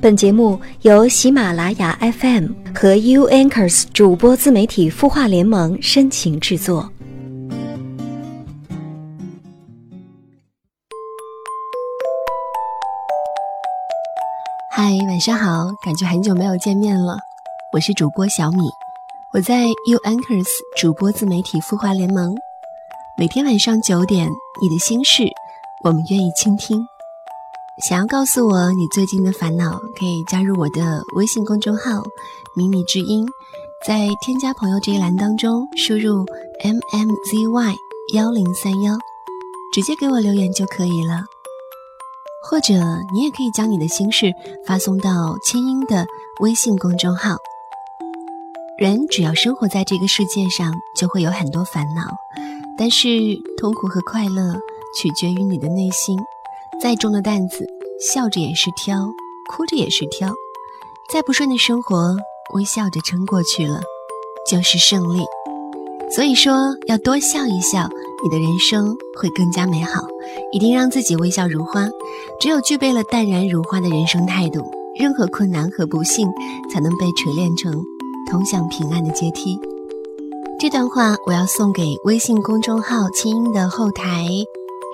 本节目由喜马拉雅 FM 和 U Anchors 主播自媒体孵化联盟深情制作。嗨，晚上好，感觉很久没有见面了，我是主播小米，我在 U Anchors 主播自媒体孵化联盟，每天晚上九点，你的心事，我们愿意倾听。想要告诉我你最近的烦恼，可以加入我的微信公众号“迷你之音”，在添加朋友这一栏当中输入 “m m z y 幺零三幺”，直接给我留言就可以了。或者你也可以将你的心事发送到清音的微信公众号。人只要生活在这个世界上，就会有很多烦恼，但是痛苦和快乐取决于你的内心。再重的担子，笑着也是挑，哭着也是挑。再不顺的生活，微笑着撑过去了，就是胜利。所以说，要多笑一笑，你的人生会更加美好。一定让自己微笑如花。只有具备了淡然如花的人生态度，任何困难和不幸才能被锤炼成通向平安的阶梯。这段话我要送给微信公众号“清音”的后台。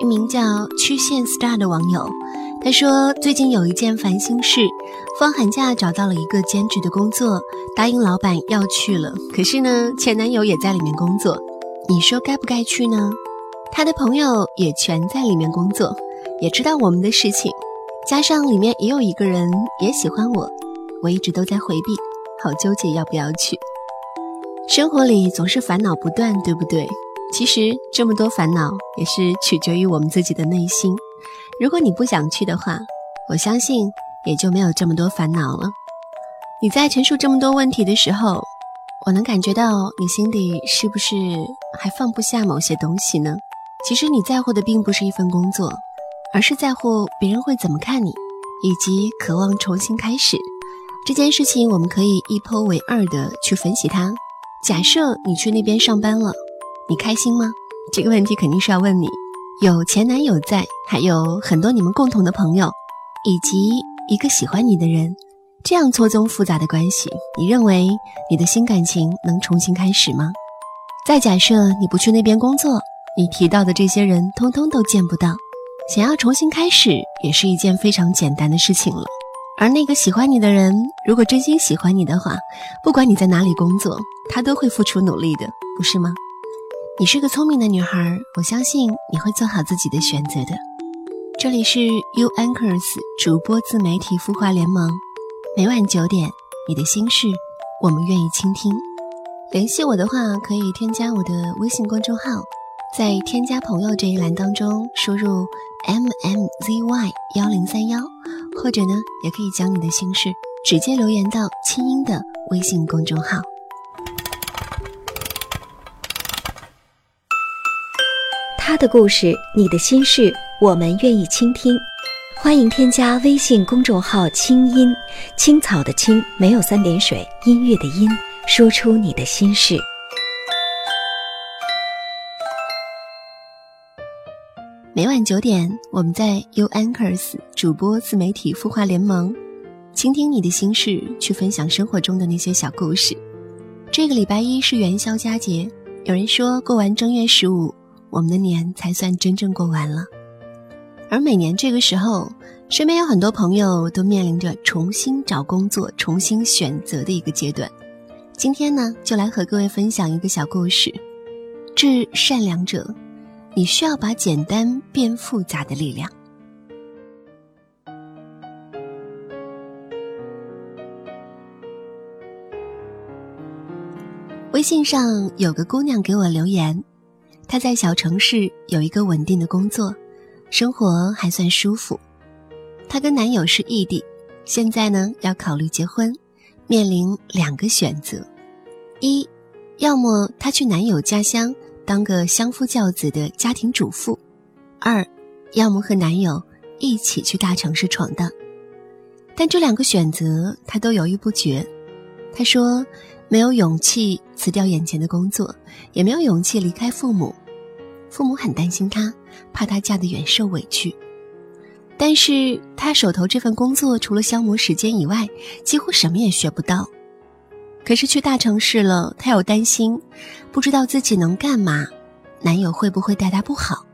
一名叫曲线 star 的网友，他说最近有一件烦心事，放寒假找到了一个兼职的工作，答应老板要去了。可是呢，前男友也在里面工作，你说该不该去呢？他的朋友也全在里面工作，也知道我们的事情，加上里面也有一个人也喜欢我，我一直都在回避，好纠结要不要去。生活里总是烦恼不断，对不对？其实这么多烦恼也是取决于我们自己的内心。如果你不想去的话，我相信也就没有这么多烦恼了。你在陈述这么多问题的时候，我能感觉到你心里是不是还放不下某些东西呢？其实你在乎的并不是一份工作，而是在乎别人会怎么看你，以及渴望重新开始这件事情。我们可以一剖为二的去分析它。假设你去那边上班了。你开心吗？这个问题肯定是要问你。有前男友在，还有很多你们共同的朋友，以及一个喜欢你的人，这样错综复杂的关系，你认为你的新感情能重新开始吗？再假设你不去那边工作，你提到的这些人通通都见不到，想要重新开始也是一件非常简单的事情了。而那个喜欢你的人，如果真心喜欢你的话，不管你在哪里工作，他都会付出努力的，不是吗？你是个聪明的女孩，我相信你会做好自己的选择的。这里是 U Anchors 主播自媒体孵化联盟，每晚九点，你的心事，我们愿意倾听。联系我的话，可以添加我的微信公众号，在添加朋友这一栏当中输入 M M Z Y 幺零三幺，或者呢，也可以将你的心事直接留言到清音的微信公众号。他的故事，你的心事，我们愿意倾听。欢迎添加微信公众号“清音青草”的青没有三点水，音乐的音，说出你的心事。每晚九点，我们在 U Anchors 主播自媒体孵化联盟，倾听你的心事，去分享生活中的那些小故事。这个礼拜一是元宵佳节，有人说过完正月十五。我们的年才算真正过完了，而每年这个时候，身边有很多朋友都面临着重新找工作、重新选择的一个阶段。今天呢，就来和各位分享一个小故事：致善良者，你需要把简单变复杂的力量。微信上有个姑娘给我留言。她在小城市有一个稳定的工作，生活还算舒服。她跟男友是异地，现在呢要考虑结婚，面临两个选择：一，要么她去男友家乡当个相夫教子的家庭主妇；二，要么和男友一起去大城市闯荡。但这两个选择她都犹豫不决。她说。没有勇气辞掉眼前的工作，也没有勇气离开父母。父母很担心她，怕她嫁得远受委屈。但是她手头这份工作除了消磨时间以外，几乎什么也学不到。可是去大城市了，她又担心，不知道自己能干嘛，男友会不会待她不好。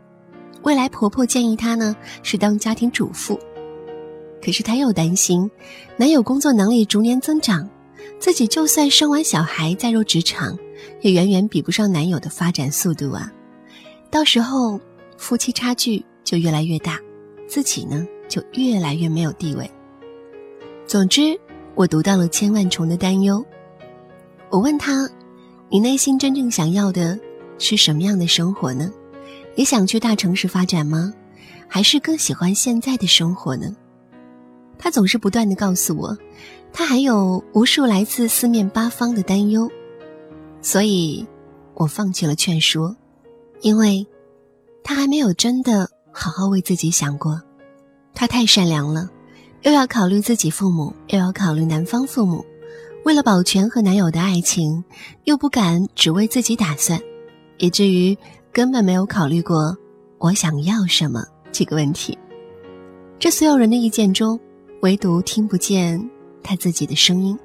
未来婆婆建议她呢是当家庭主妇，可是她又担心，男友工作能力逐年增长，自己就算生完小孩再入职场，也远远比不上男友的发展速度啊！到时候夫妻差距就越来越大，自己呢就越来越没有地位。总之，我读到了千万重的担忧。我问他：“你内心真正想要的是什么样的生活呢？”也想去大城市发展吗？还是更喜欢现在的生活呢？他总是不断的告诉我，他还有无数来自四面八方的担忧，所以，我放弃了劝说，因为，他还没有真的好好为自己想过。他太善良了，又要考虑自己父母，又要考虑男方父母，为了保全和男友的爱情，又不敢只为自己打算，以至于。根本没有考虑过我想要什么这个问题。这所有人的意见中，唯独听不见他自己的声音。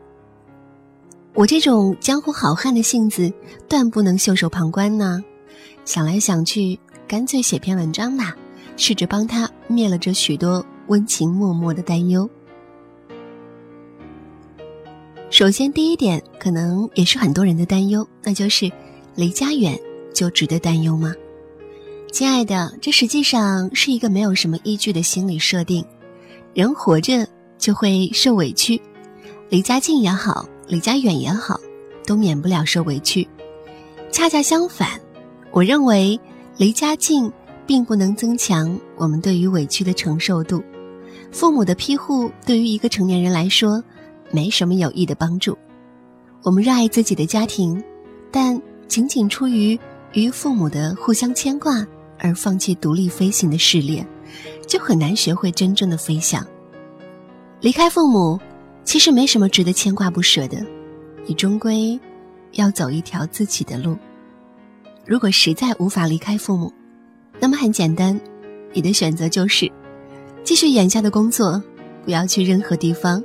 我这种江湖好汉的性子，断不能袖手旁观呢。想来想去，干脆写篇文章吧，试着帮他灭了这许多温情脉脉的担忧。首先，第一点，可能也是很多人的担忧，那就是离家远。就值得担忧吗，亲爱的？这实际上是一个没有什么依据的心理设定。人活着就会受委屈，离家近也好，离家远也好，都免不了受委屈。恰恰相反，我认为离家近并不能增强我们对于委屈的承受度。父母的庇护对于一个成年人来说，没什么有益的帮助。我们热爱自己的家庭，但仅仅出于。与父母的互相牵挂而放弃独立飞行的试炼，就很难学会真正的飞翔。离开父母，其实没什么值得牵挂不舍的，你终归要走一条自己的路。如果实在无法离开父母，那么很简单，你的选择就是继续眼下的工作，不要去任何地方，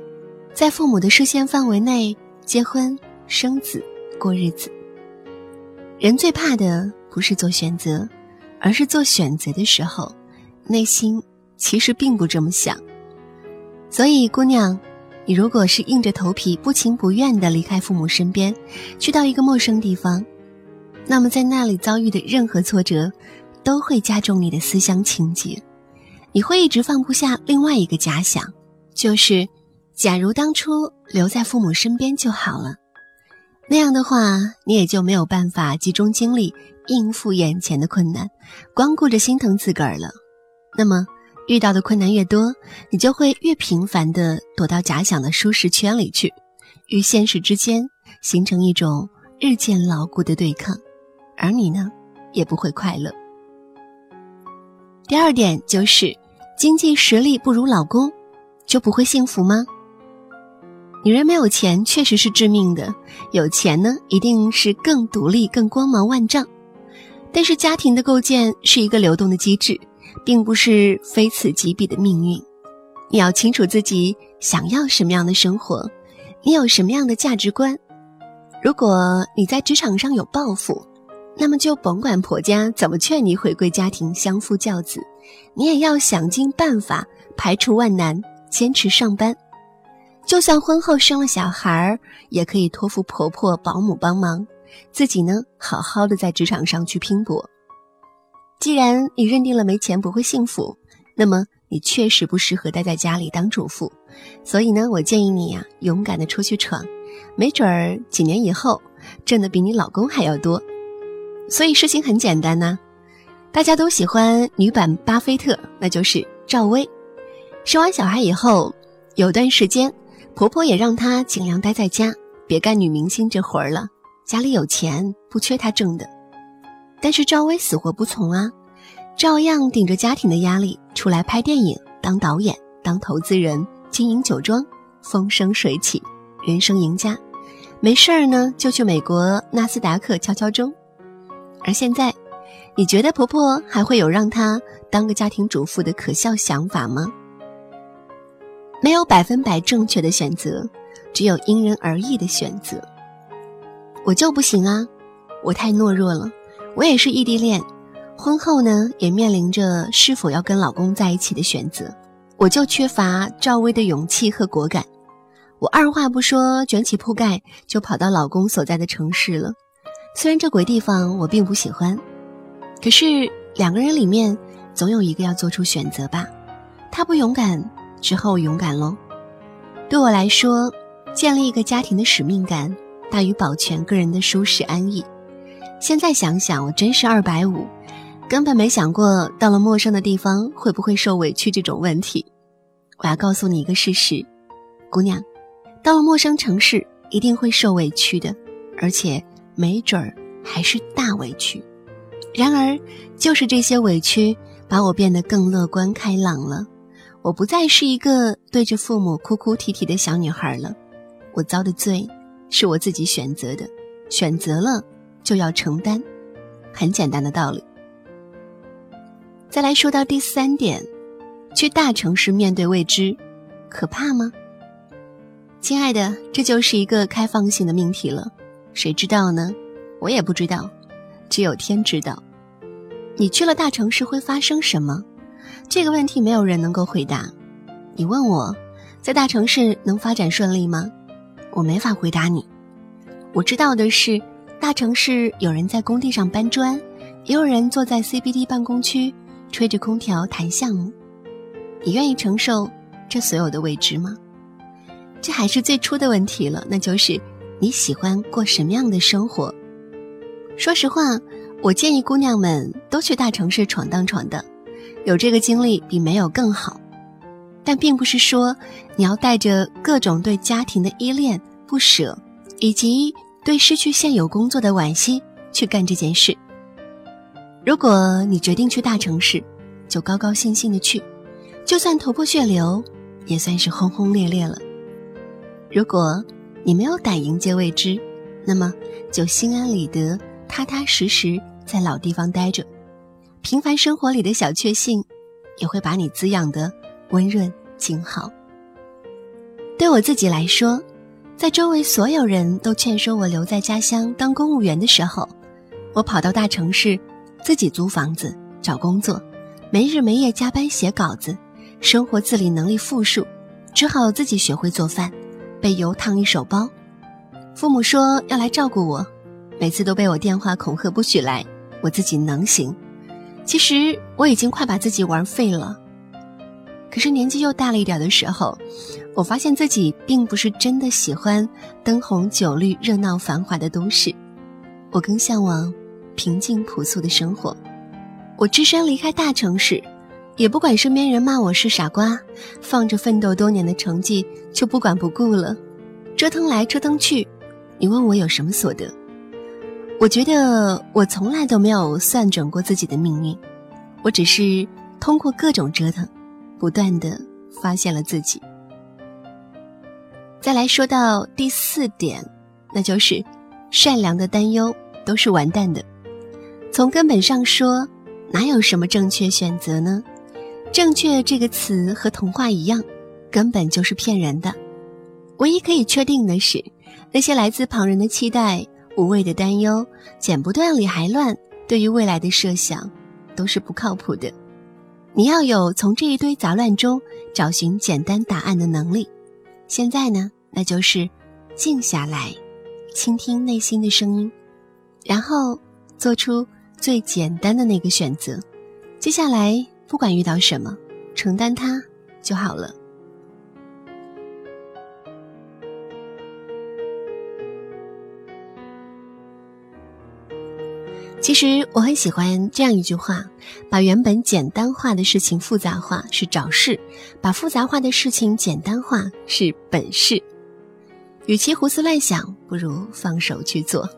在父母的视线范围内结婚生子过日子。人最怕的不是做选择，而是做选择的时候，内心其实并不这么想。所以，姑娘，你如果是硬着头皮、不情不愿的离开父母身边，去到一个陌生地方，那么在那里遭遇的任何挫折，都会加重你的思乡情结。你会一直放不下另外一个假想，就是，假如当初留在父母身边就好了。那样的话，你也就没有办法集中精力应付眼前的困难，光顾着心疼自个儿了。那么，遇到的困难越多，你就会越频繁地躲到假想的舒适圈里去，与现实之间形成一种日渐牢固的对抗，而你呢，也不会快乐。第二点就是，经济实力不如老公，就不会幸福吗？女人没有钱确实是致命的，有钱呢一定是更独立、更光芒万丈。但是家庭的构建是一个流动的机制，并不是非此即彼的命运。你要清楚自己想要什么样的生活，你有什么样的价值观。如果你在职场上有抱负，那么就甭管婆家怎么劝你回归家庭、相夫教子，你也要想尽办法排除万难，坚持上班。就算婚后生了小孩儿，也可以托付婆婆、保姆帮忙，自己呢，好好的在职场上去拼搏。既然你认定了没钱不会幸福，那么你确实不适合待在家里当主妇。所以呢，我建议你呀，勇敢的出去闯，没准儿几年以后挣的比你老公还要多。所以事情很简单呐，大家都喜欢女版巴菲特，那就是赵薇。生完小孩以后，有段时间。婆婆也让她尽量待在家，别干女明星这活儿了。家里有钱，不缺她挣的。但是赵薇死活不从啊，照样顶着家庭的压力出来拍电影、当导演、当投资人、经营酒庄，风生水起，人生赢家。没事儿呢，就去美国纳斯达克敲敲钟。而现在，你觉得婆婆还会有让她当个家庭主妇的可笑想法吗？没有百分百正确的选择，只有因人而异的选择。我就不行啊，我太懦弱了。我也是异地恋，婚后呢也面临着是否要跟老公在一起的选择，我就缺乏赵薇的勇气和果敢。我二话不说，卷起铺盖就跑到老公所在的城市了。虽然这鬼地方我并不喜欢，可是两个人里面总有一个要做出选择吧。他不勇敢，之后勇敢喽。对我来说，建立一个家庭的使命感大于保全个人的舒适安逸。现在想想，我真是二百五，根本没想过到了陌生的地方会不会受委屈这种问题。我要告诉你一个事实，姑娘。到了陌生城市，一定会受委屈的，而且没准儿还是大委屈。然而，就是这些委屈，把我变得更乐观开朗了。我不再是一个对着父母哭哭啼啼的小女孩了。我遭的罪，是我自己选择的，选择了就要承担，很简单的道理。再来说到第三点，去大城市面对未知，可怕吗？亲爱的，这就是一个开放性的命题了，谁知道呢？我也不知道，只有天知道。你去了大城市会发生什么？这个问题没有人能够回答。你问我，在大城市能发展顺利吗？我没法回答你。我知道的是，大城市有人在工地上搬砖，也有人坐在 CBD 办公区吹着空调谈项目。你愿意承受这所有的未知吗？这还是最初的问题了，那就是你喜欢过什么样的生活？说实话，我建议姑娘们都去大城市闯荡闯荡，有这个经历比没有更好。但并不是说你要带着各种对家庭的依恋、不舍，以及对失去现有工作的惋惜去干这件事。如果你决定去大城市，就高高兴兴的去，就算头破血流，也算是轰轰烈烈了。如果你没有胆迎接未知，那么就心安理得、踏踏实实在老地方待着。平凡生活里的小确幸，也会把你滋养的温润静好。对我自己来说，在周围所有人都劝说我留在家乡当公务员的时候，我跑到大城市，自己租房子、找工作，没日没夜加班写稿子，生活自理能力负数，只好自己学会做饭。被油烫一手包，父母说要来照顾我，每次都被我电话恐吓不许来，我自己能行。其实我已经快把自己玩废了。可是年纪又大了一点的时候，我发现自己并不是真的喜欢灯红酒绿、热闹繁华的都市，我更向往平静朴素的生活。我只身离开大城市。也不管身边人骂我是傻瓜，放着奋斗多年的成绩就不管不顾了，折腾来折腾去，你问我有什么所得？我觉得我从来都没有算准过自己的命运，我只是通过各种折腾，不断的发现了自己。再来说到第四点，那就是善良的担忧都是完蛋的。从根本上说，哪有什么正确选择呢？正确这个词和童话一样，根本就是骗人的。唯一可以确定的是，那些来自旁人的期待、无谓的担忧、剪不断理还乱，对于未来的设想，都是不靠谱的。你要有从这一堆杂乱中找寻简单答案的能力。现在呢，那就是静下来，倾听内心的声音，然后做出最简单的那个选择。接下来。不管遇到什么，承担它就好了。其实我很喜欢这样一句话：把原本简单化的事情复杂化是找事，把复杂化的事情简单化是本事。与其胡思乱想，不如放手去做。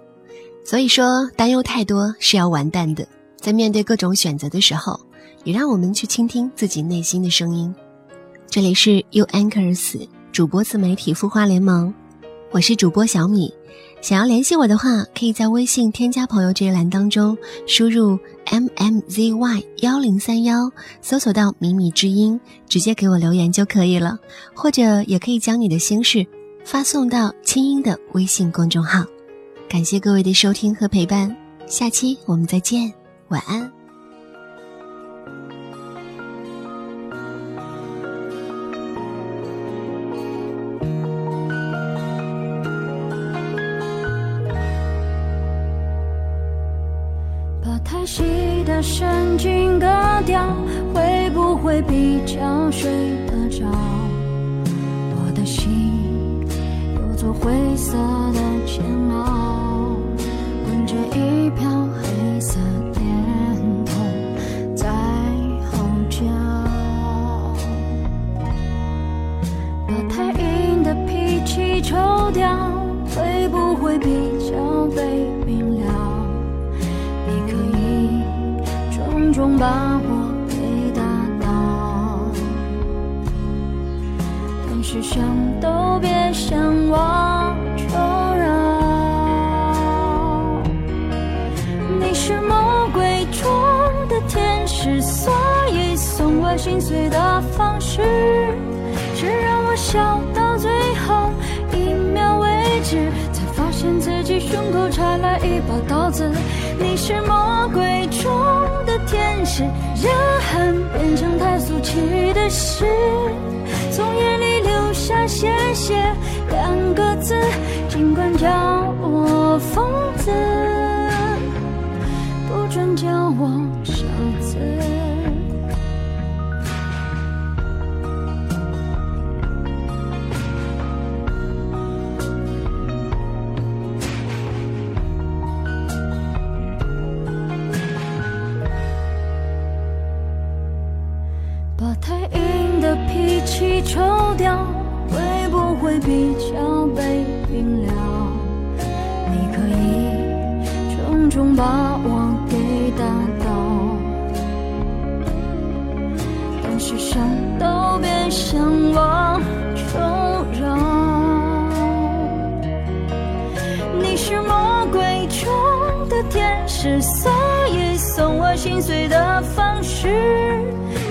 所以说，担忧太多是要完蛋的。在面对各种选择的时候。也让我们去倾听自己内心的声音。这里是 U Anchors 主播自媒体孵化联盟，我是主播小米。想要联系我的话，可以在微信添加朋友这一栏当中输入 m m z y 幺零三幺，搜索到“米米之音”，直接给我留言就可以了。或者也可以将你的心事发送到清音的微信公众号。感谢各位的收听和陪伴，下期我们再见，晚安。神经割掉，会不会比较睡得着？我的心有座灰色的监牢，滚着一瓢黑色脸筒在吼叫。把太硬的脾气抽掉，会不会比较被把我给打倒，但是想都别想我求饶。你是魔鬼中的天使，所以送我心碎的方式是让我笑到最后一秒为止，才发现自己胸口插了一把刀子。天使，人恨变成太俗气的事，从眼里流下谢谢两个字，尽管叫我疯子，不准叫我把我给打倒，但是想都别想往求饶。你是魔鬼中的天使，所以送我心碎的方式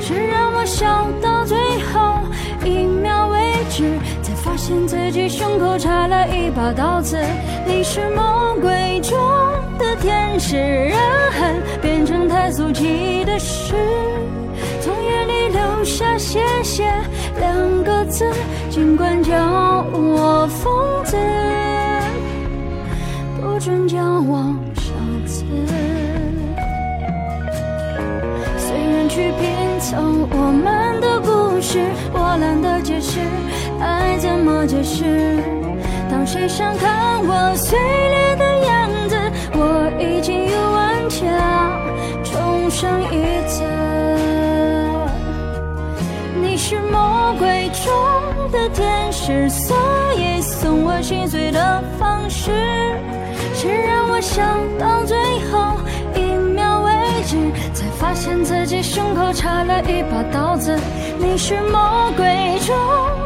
是让我笑到最后一秒为止，才发现自己胸口插了一把刀子。你是魔鬼中的天使，人恨变成太俗气的事，从眼里流下谢谢两个字，尽管叫我疯子。不准叫我傻子。虽然去拼凑我们的故事，我懒得解释，爱怎么解释？当谁想看我碎裂，已经有顽强重生一次。你是魔鬼中的天使，所以送我心碎的方式是让我笑到最后一秒为止，才发现自己胸口插了一把刀子。你是魔鬼中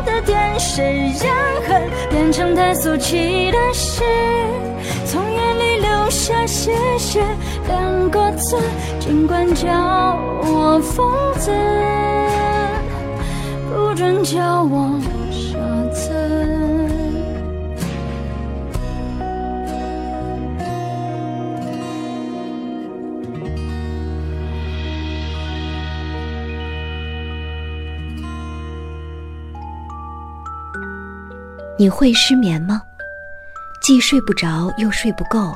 的天使，让恨变成太俗气的事，下谢谢两个字，尽管叫我疯子。不准叫我傻子。你会失眠吗？既睡不着又睡不够，